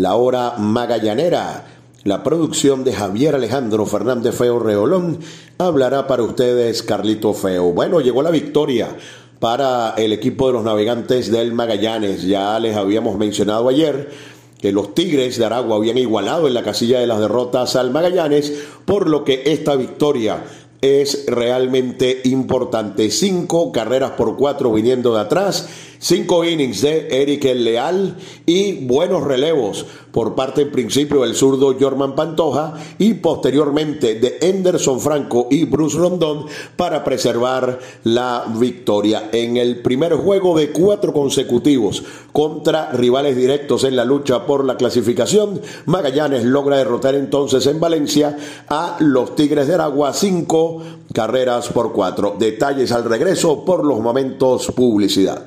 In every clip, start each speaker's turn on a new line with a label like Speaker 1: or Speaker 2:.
Speaker 1: La Hora Magallanera. La producción de Javier Alejandro Fernández Feo Reolón hablará para ustedes Carlito Feo. Bueno, llegó la victoria para el equipo de los navegantes del Magallanes. Ya les habíamos mencionado ayer que los Tigres de Aragua habían igualado en la casilla de las derrotas al Magallanes, por lo que esta victoria es realmente importante. Cinco carreras por cuatro viniendo de atrás Cinco innings de Eric El Leal y buenos relevos por parte en principio del zurdo Jorman Pantoja y posteriormente de Anderson Franco y Bruce Rondón para preservar la victoria. En el primer juego de cuatro consecutivos contra rivales directos en la lucha por la clasificación, Magallanes logra derrotar entonces en Valencia a los Tigres de Aragua cinco carreras por cuatro. Detalles al regreso por los momentos publicidad.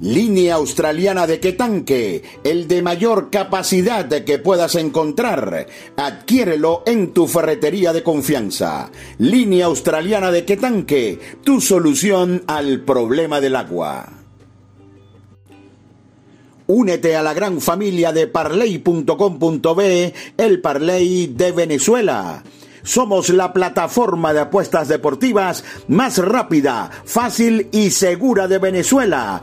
Speaker 1: Línea australiana de Quetanque, el de mayor capacidad que puedas encontrar. Adquiérelo en tu ferretería de confianza. Línea australiana de Quetanque, tu solución al problema del agua. Únete a la gran familia de parley.com.be, el Parley de Venezuela. Somos la plataforma de apuestas deportivas más rápida, fácil y segura de Venezuela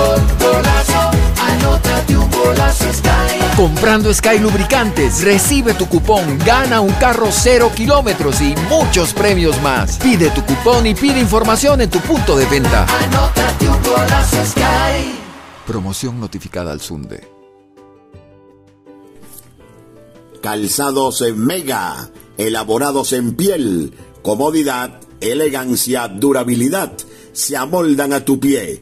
Speaker 2: Comprando Sky Lubricantes, recibe tu cupón, gana un carro cero kilómetros y muchos premios más. Pide tu cupón y pide información en tu punto de venta. Anótate un golazo Sky. Promoción notificada al Sunde.
Speaker 3: Calzados en Mega, elaborados en piel, comodidad, elegancia, durabilidad, se amoldan a tu pie.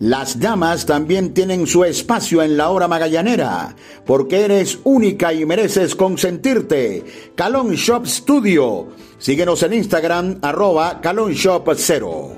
Speaker 3: Las damas también tienen su espacio en la hora magallanera, porque eres única y mereces consentirte. Calon Shop Studio. Síguenos en Instagram, arroba Calon Shop 0.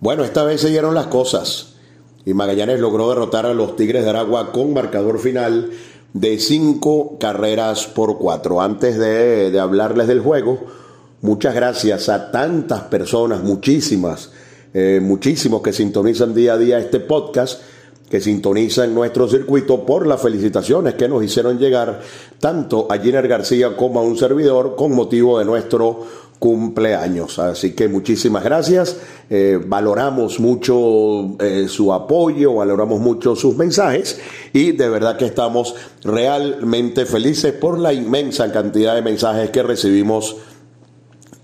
Speaker 1: Bueno, esta vez se dieron las cosas y Magallanes logró derrotar a los Tigres de Aragua con marcador final de cinco carreras por cuatro. Antes de, hablarles del juego, muchas gracias a tantas personas, muchísimas, eh, muchísimos que sintonizan día a día este podcast, que sintonizan nuestro circuito por las felicitaciones que nos hicieron llegar tanto a Giner García como a un servidor con motivo de nuestro cumpleaños. Así que muchísimas gracias. Eh, valoramos mucho eh, su apoyo, valoramos mucho sus mensajes y de verdad que estamos realmente felices por la inmensa cantidad de mensajes que recibimos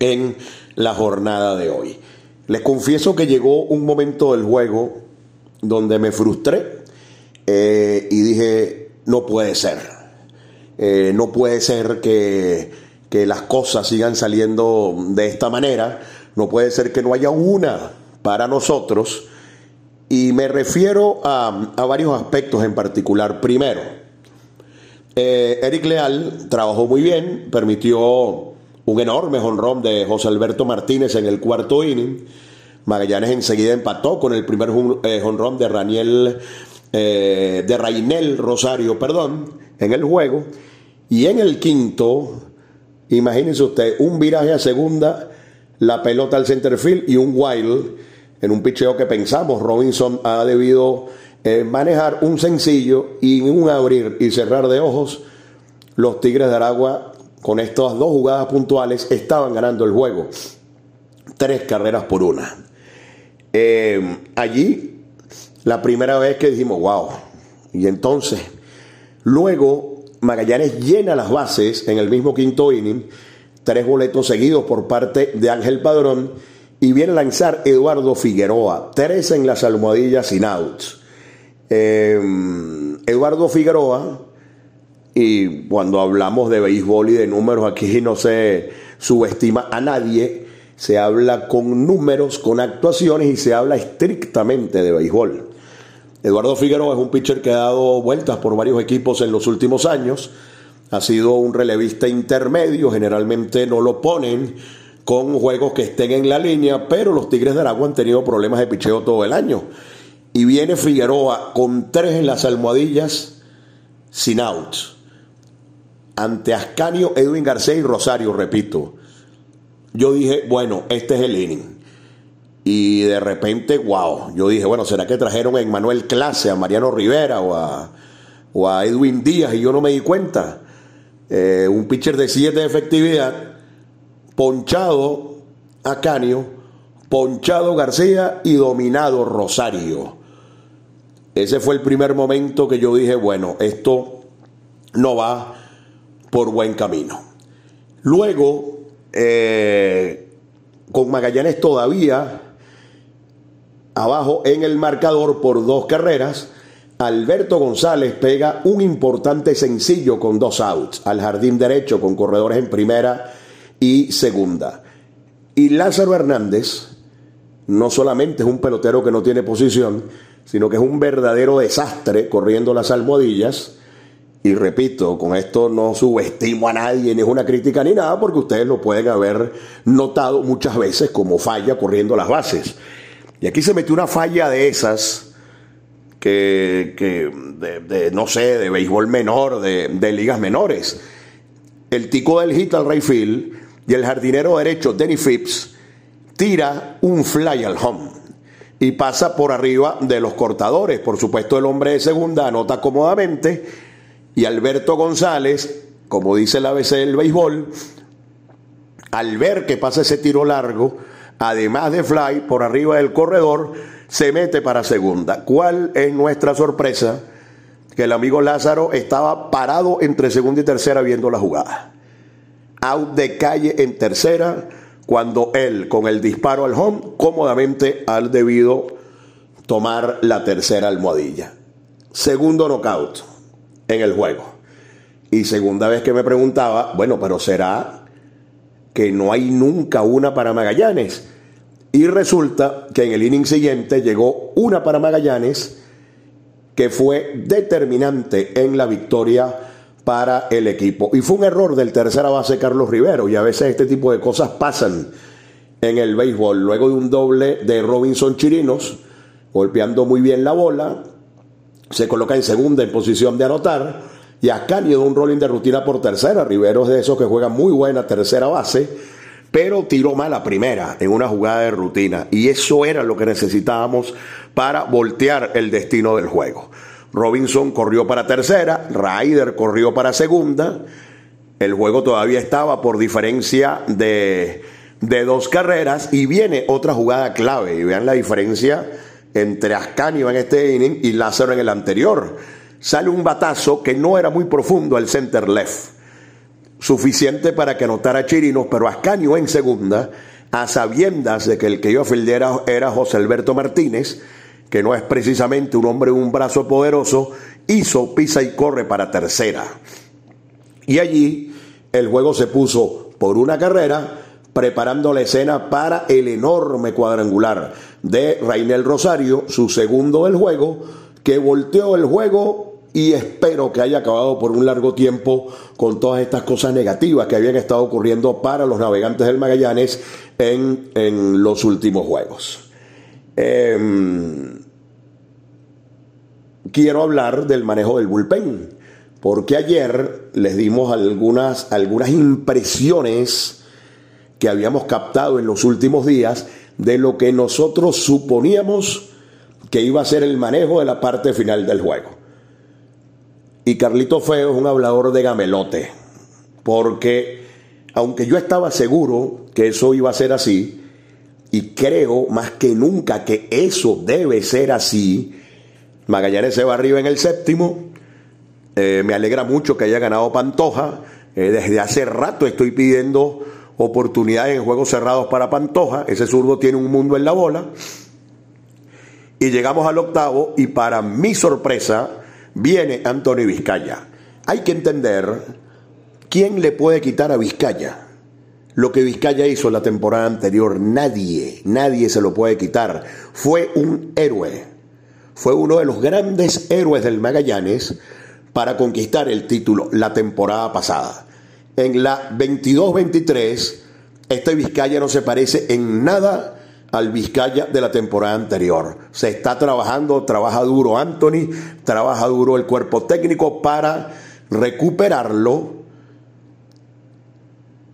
Speaker 1: en la jornada de hoy. Les confieso que llegó un momento del juego donde me frustré eh, y dije, no puede ser. no puede ser que que las cosas sigan saliendo de esta manera. No puede ser que no haya una para nosotros. Y me refiero a, varios aspectos en particular. Primero, eh, Eric Leal trabajó muy bien, permitió un enorme jonrón de José Alberto Martínez en el cuarto inning. Magallanes enseguida empató con el primer eh, jonrón de Raniel, eh, de Rainel Rosario, perdón, en el juego. Y en el quinto, Imagínense usted, un viraje a segunda, la pelota al center field y un wild en un picheo que pensamos Robinson ha debido eh, manejar un sencillo y un abrir y cerrar de ojos los Tigres de Aragua con estas dos jugadas puntuales estaban ganando el juego. Tres carreras por una. Eh, allí, la primera vez que dijimos, wow. Y entonces, luego Magallanes llena las bases en el mismo quinto inning, tres boletos seguidos por parte de Ángel Padrón y viene a lanzar Eduardo Figueroa, tres en las almohadillas sin outs. Eh, Eduardo Figueroa, y cuando hablamos de béisbol y de números, aquí no se subestima a nadie, se habla con números, con actuaciones y se habla estrictamente de béisbol. Eduardo Figueroa es un pitcher que ha dado vueltas por varios equipos en los últimos años. Ha sido un relevista intermedio, generalmente no lo ponen con juegos que estén en la línea, pero los Tigres de Aragua han tenido problemas de picheo todo el año. Y viene Figueroa con tres en las almohadillas sin outs. Ante Ascanio, Edwin García y Rosario, repito. Yo dije, bueno, este es el inning. Y de repente, wow, yo dije, bueno, ¿será que trajeron a Manuel Clase, a Mariano Rivera o a, Edwin Díaz? Y yo no me di cuenta. Eh, un pitcher de 7 de efectividad ponchado a Canio, ponchado García y dominado Rosario. Ese fue el primer momento que yo dije, bueno, esto no va por buen camino. Luego, eh, con Magallanes todavía abajo en el marcador por dos carreras, Alberto González pega un importante sencillo con dos outs al jardín derecho con corredores en primera y segunda. Y Lázaro Hernández no solamente es un pelotero que no tiene posición, sino que es un verdadero desastre corriendo las almohadillas. Y repito, con esto no subestimo a nadie, ni es una crítica ni nada, porque ustedes lo pueden haber notado muchas veces como falla corriendo las bases. Y aquí se metió una falla de esas, que, de, no sé, de béisbol menor, de, de ligas menores. El tico del hit al Rayfield y el jardinero derecho Denny Phipps tira un fly al home y pasa por arriba de los cortadores. Por supuesto, el hombre de segunda anota cómodamente y Alberto González, como dice el ABC del béisbol, al ver que pasa ese tiro largo, además de fly por arriba del corredor, se mete para segunda. ¿Cuál es nuestra sorpresa? Que el amigo Lázaro estaba parado entre segunda y tercera viendo la jugada out de calle en tercera, cuando él, con el disparo al home, cómodamente ha debido tomar la tercera almohadilla. Segundo knockout en el juego. Y segunda vez que me preguntaba, bueno, pero ¿será que no hay nunca una para Magallanes? Y resulta que en el inning siguiente llegó una para Magallanes que fue determinante en la victoria para el equipo. Y fue un error del tercera base Carlos Rivero, y a veces este tipo de cosas pasan en el béisbol. Luego de un doble de Robinson Chirinos, golpeando muy bien la bola, se coloca en segunda en posición de anotar, y acá de un rolling de rutina por tercera. Rivero es de esos que juega muy buena tercera base, pero tiró mal la primera en una jugada de rutina, y eso era lo que necesitábamos para voltear el destino del juego. Robinson corrió para tercera, Ryder corrió para segunda. El juego todavía estaba por diferencia de, dos carreras y viene otra jugada clave. Y vean la diferencia entre Ascanio en este inning y Lázaro en el anterior. Sale un batazo que no era muy profundo al center left. Suficiente para que anotara Chirinos, pero Ascanio en segunda, a sabiendas de que el que iba a era José Alberto Martínez, que no es precisamente un hombre de un brazo poderoso, hizo pisa y corre para tercera. Y allí el juego se puso por una carrera, preparando la escena para el enorme cuadrangular de Rainel Rosario, su segundo del juego, que volteó el juego y espero que haya acabado por un largo tiempo con todas estas cosas negativas que habían estado ocurriendo para los navegantes del Magallanes en, en los últimos juegos. Em, quiero hablar del manejo del bullpen, porque ayer les dimos algunas, algunas impresiones que habíamos captado en los últimos días de lo que nosotros suponíamos que iba a ser el manejo de la parte final del juego. Y Carlito Feo es un hablador de gamelote, porque aunque yo estaba seguro que eso iba a ser así, y creo más que nunca que eso debe ser así, Magallanes se va arriba en el séptimo, eh, me alegra mucho que haya ganado Pantoja, eh, desde hace rato estoy pidiendo oportunidades en juegos cerrados para Pantoja, ese zurdo tiene un mundo en la bola, y llegamos al octavo y para mi sorpresa viene Anthony Vizcaya. Hay que entender quién le puede quitar a Vizcaya. Lo que Vizcaya hizo la temporada anterior, nadie, nadie se lo puede quitar. Fue un héroe. Fue uno de los grandes héroes del Magallanes para conquistar el título la temporada pasada. En la 22-23, este Vizcaya no se parece en nada al Vizcaya de la temporada anterior. Se está trabajando, trabaja duro Anthony, trabaja duro el cuerpo técnico para recuperarlo.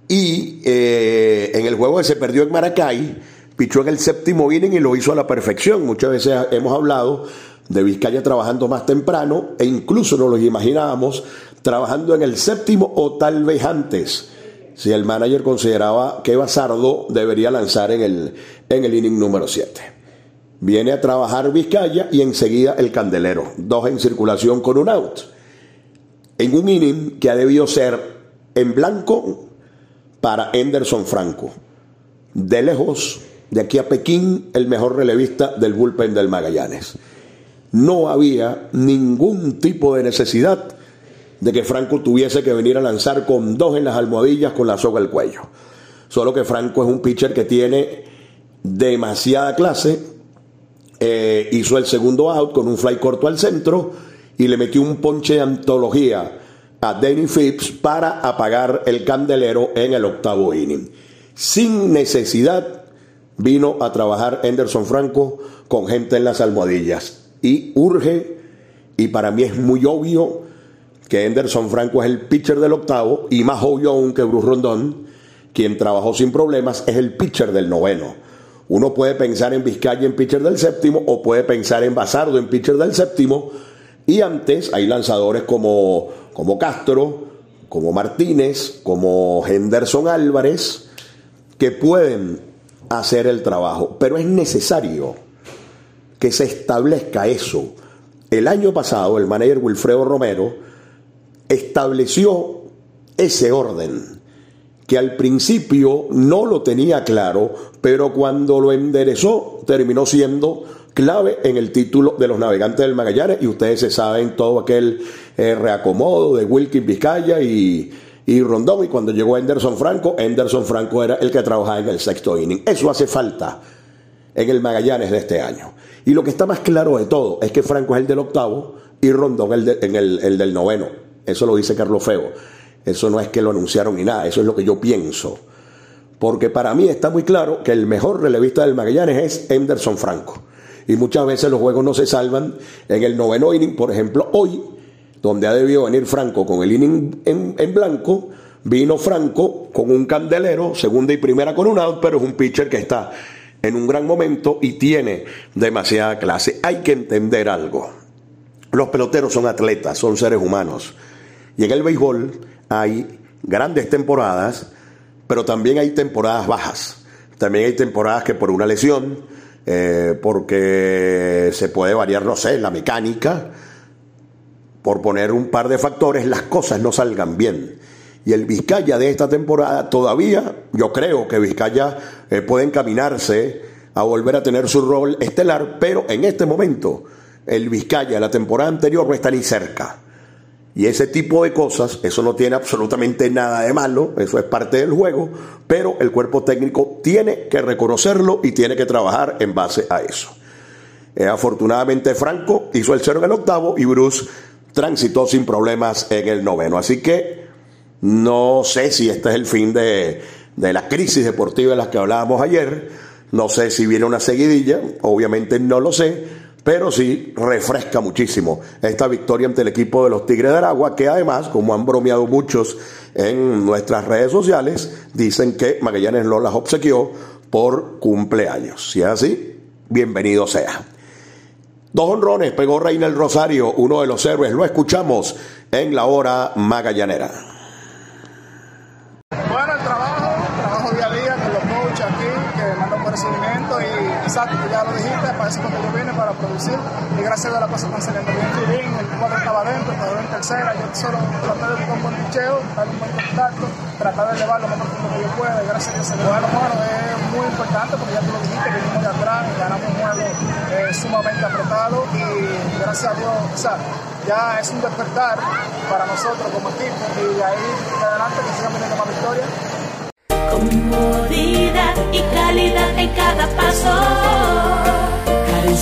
Speaker 1: Y eh, en el juego que se perdió en Maracay, pichó en el séptimo inning y lo hizo a la perfección. Muchas veces hemos hablado de Vizcaya trabajando más temprano e incluso nos lo imaginábamos trabajando en el séptimo o tal vez antes si el manager consideraba que Basardo debería lanzar en el, en el inning número 7. Viene a trabajar Vizcaya y enseguida el Candelero, dos en circulación con un out. En un inning que ha debido ser en blanco para Henderson Franco. De lejos, de aquí a Pekín, el mejor relevista del bullpen del Magallanes. No había ningún tipo de necesidad de que Franco tuviese que venir a lanzar con dos en las almohadillas con la soga al cuello. Solo que Franco es un pitcher que tiene demasiada clase. Eh, hizo el segundo out con un fly corto al centro y le metió un ponche de antología a Danny Phipps para apagar el candelero en el octavo inning. Sin necesidad vino a trabajar Henderson Franco con gente en las almohadillas. Y urge, y para mí es muy obvio, que Henderson Franco es el pitcher del octavo y más obvio aún que Bruce Rondón, quien trabajó sin problemas, es el pitcher del noveno. Uno puede pensar en Vizcaya en pitcher del séptimo o puede pensar en Basardo en pitcher del séptimo. Y antes hay lanzadores como, como Castro, como Martínez, como Henderson Álvarez, que pueden hacer el trabajo, pero es necesario que se establezca eso. El año pasado el manager Wilfredo Romero estableció ese orden, que al principio no lo tenía claro, pero cuando lo enderezó terminó siendo clave en el título de los navegantes del Magallanes y ustedes se saben todo aquel eh, reacomodo de Wilkins Vizcaya y, y Rondón y cuando llegó Anderson Franco, Anderson Franco era el que trabajaba en el sexto inning. Eso hace falta en el Magallanes de este año. Y lo que está más claro de todo es que Franco es el del octavo y Rondón el, en el, el del noveno. Eso lo dice Carlos Feo. Eso no es que lo anunciaron ni nada, eso es lo que yo pienso. Porque para mí está muy claro que el mejor relevista del Magallanes es Henderson Franco. Y muchas veces los juegos no se salvan en el noveno inning, por ejemplo, hoy, donde ha debido venir Franco con el inning en, en blanco, vino Franco con un candelero, segunda y primera con un out, pero es un pitcher que está en un gran momento y tiene demasiada clase. Hay que entender algo. Los peloteros son atletas, son seres humanos. Y en el béisbol hay grandes temporadas, pero también hay temporadas bajas. También hay temporadas que por una lesión, eh, porque se puede variar, no sé, la mecánica, por poner un par de factores, las cosas no salgan bien. Y el Vizcaya de esta temporada todavía, yo creo que Vizcaya eh, puede encaminarse a volver a tener su rol estelar, pero en este momento el Vizcaya la temporada anterior no está ni cerca. Y ese tipo de cosas, eso no tiene absolutamente nada de malo, eso es parte del juego, pero el cuerpo técnico tiene que reconocerlo y tiene que trabajar en base a eso. Eh, afortunadamente Franco hizo el cero en el octavo y Bruce transitó sin problemas en el noveno. Así que no sé si este es el fin de, de la crisis deportiva de las que hablábamos ayer, no sé si viene una seguidilla, obviamente no lo sé, pero sí refresca muchísimo esta victoria ante el equipo de los Tigres de Aragua, que además, como han bromeado muchos en nuestras redes sociales, dicen que Magallanes no las obsequió por cumpleaños. Si es así, bienvenido sea. Dos honrones pegó Reina el Rosario, uno de los héroes. Lo escuchamos en la hora magallanera.
Speaker 4: Bueno, el trabajo, trabajo día a día con los coaches aquí, que mandan por y exacto, ya lo dijiste, para eso para producir y gracias a Dios la está saliendo bien. Bien, el cuadro estaba adentro, estaba en tercera, yo solo traté de buscar un buen picheo, dar un buen contacto, tratar de elevar lo más profundo que yo pueda y gracias a Dios se le bueno, bueno, es muy importante porque ya tú lo dijiste, venimos de atrás, ganamos un juego eh, sumamente apretado y gracias a Dios, o sea, ya es un despertar para nosotros como equipo y de ahí de adelante que sigan viniendo más victorias.
Speaker 5: Comodidad y calidad en cada paso.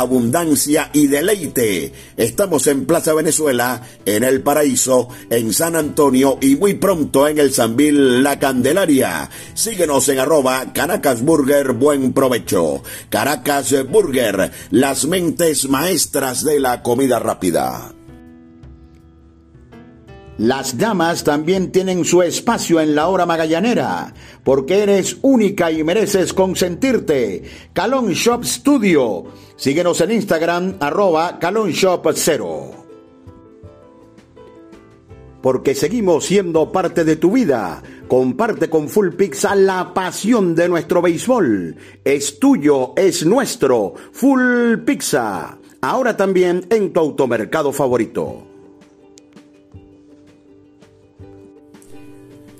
Speaker 3: abundancia y deleite. Estamos en Plaza Venezuela, en El Paraíso, en San Antonio y muy pronto en el Sanvil La Candelaria. Síguenos en arroba Caracas Burger Buen Provecho. Caracas Burger, las mentes maestras de la comida rápida.
Speaker 1: Las damas también tienen su espacio en la hora magallanera, porque eres única y mereces consentirte. Calon Shop Studio. Síguenos en Instagram, arroba Calon Shop 0. porque seguimos siendo parte de tu vida. Comparte con Full Pizza la pasión de nuestro béisbol. Es tuyo, es nuestro. Full Pizza. Ahora también en tu automercado favorito.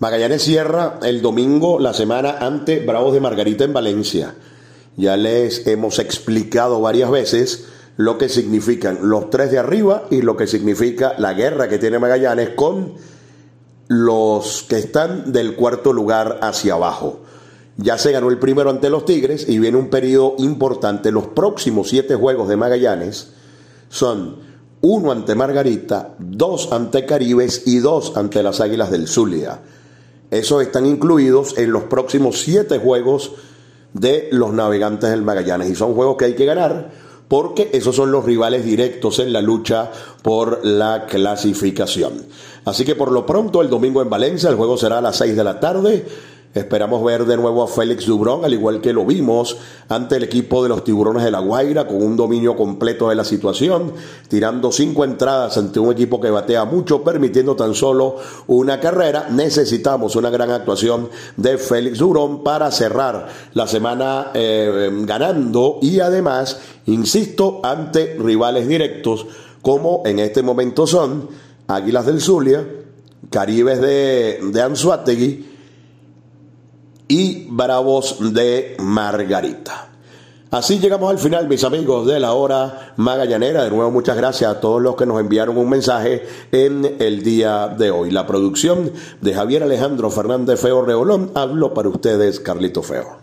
Speaker 1: Magallanes cierra el domingo la semana ante Bravos de Margarita en Valencia. Ya les hemos explicado varias veces lo que significan los tres de arriba y lo que significa la guerra que tiene Magallanes con los que están del cuarto lugar hacia abajo. Ya se ganó el primero ante los Tigres y viene un periodo importante. Los próximos siete juegos de Magallanes son uno ante Margarita, dos ante Caribes y dos ante las Águilas del Zulia. Esos están incluidos en los próximos siete juegos de los navegantes del Magallanes. Y son juegos que hay que ganar porque esos son los rivales directos en la lucha por la clasificación. Así que por lo pronto el domingo en Valencia el juego será a las 6 de la tarde. Esperamos ver de nuevo a Félix Dubrón, al igual que lo vimos ante el equipo de los Tiburones de la Guaira, con un dominio completo de la situación, tirando cinco entradas ante un equipo que batea mucho, permitiendo tan solo una carrera. Necesitamos una gran actuación de Félix Dubrón para cerrar la semana eh, ganando y además, insisto, ante rivales directos como en este momento son Águilas del Zulia, Caribes de, de Anzuategui, y Bravos de Margarita. Así llegamos al final, mis amigos de la hora magallanera. De nuevo, muchas gracias a todos los que nos enviaron un mensaje en el día de hoy. La producción de Javier Alejandro Fernández Feo Reolón. Hablo para ustedes, Carlito Feo.